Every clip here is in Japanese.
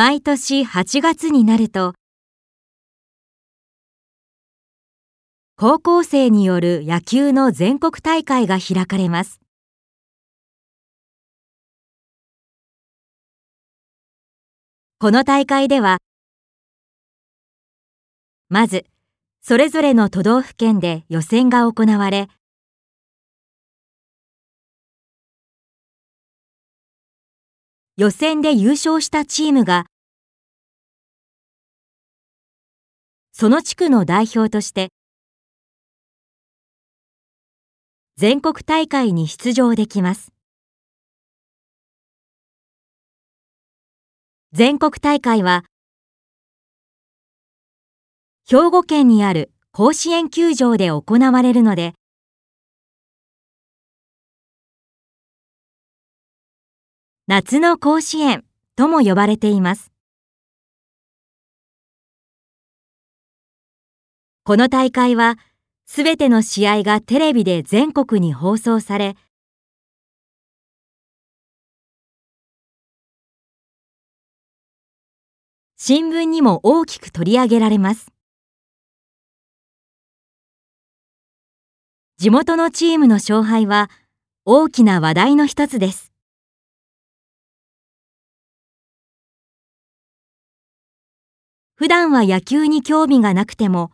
毎年8月になると、高校生による野球の全国大会が開かれます。この大会では、まず、それぞれの都道府県で予選が行われ、予選で優勝したチームが、その地区の代表として、全国大会に出場できます。全国大会は、兵庫県にある甲子園球場で行われるので、夏の甲子園とも呼ばれています。この大会は、すべての試合がテレビで全国に放送され、新聞にも大きく取り上げられます。地元のチームの勝敗は大きな話題の一つです。普段は野球に興味がなくても、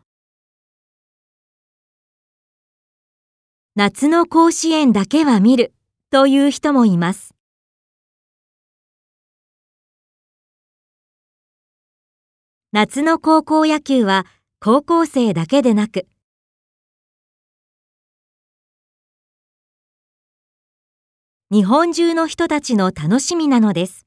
夏の甲子園だけは見るという人もいます。夏の高校野球は高校生だけでなく、日本中の人たちの楽しみなのです。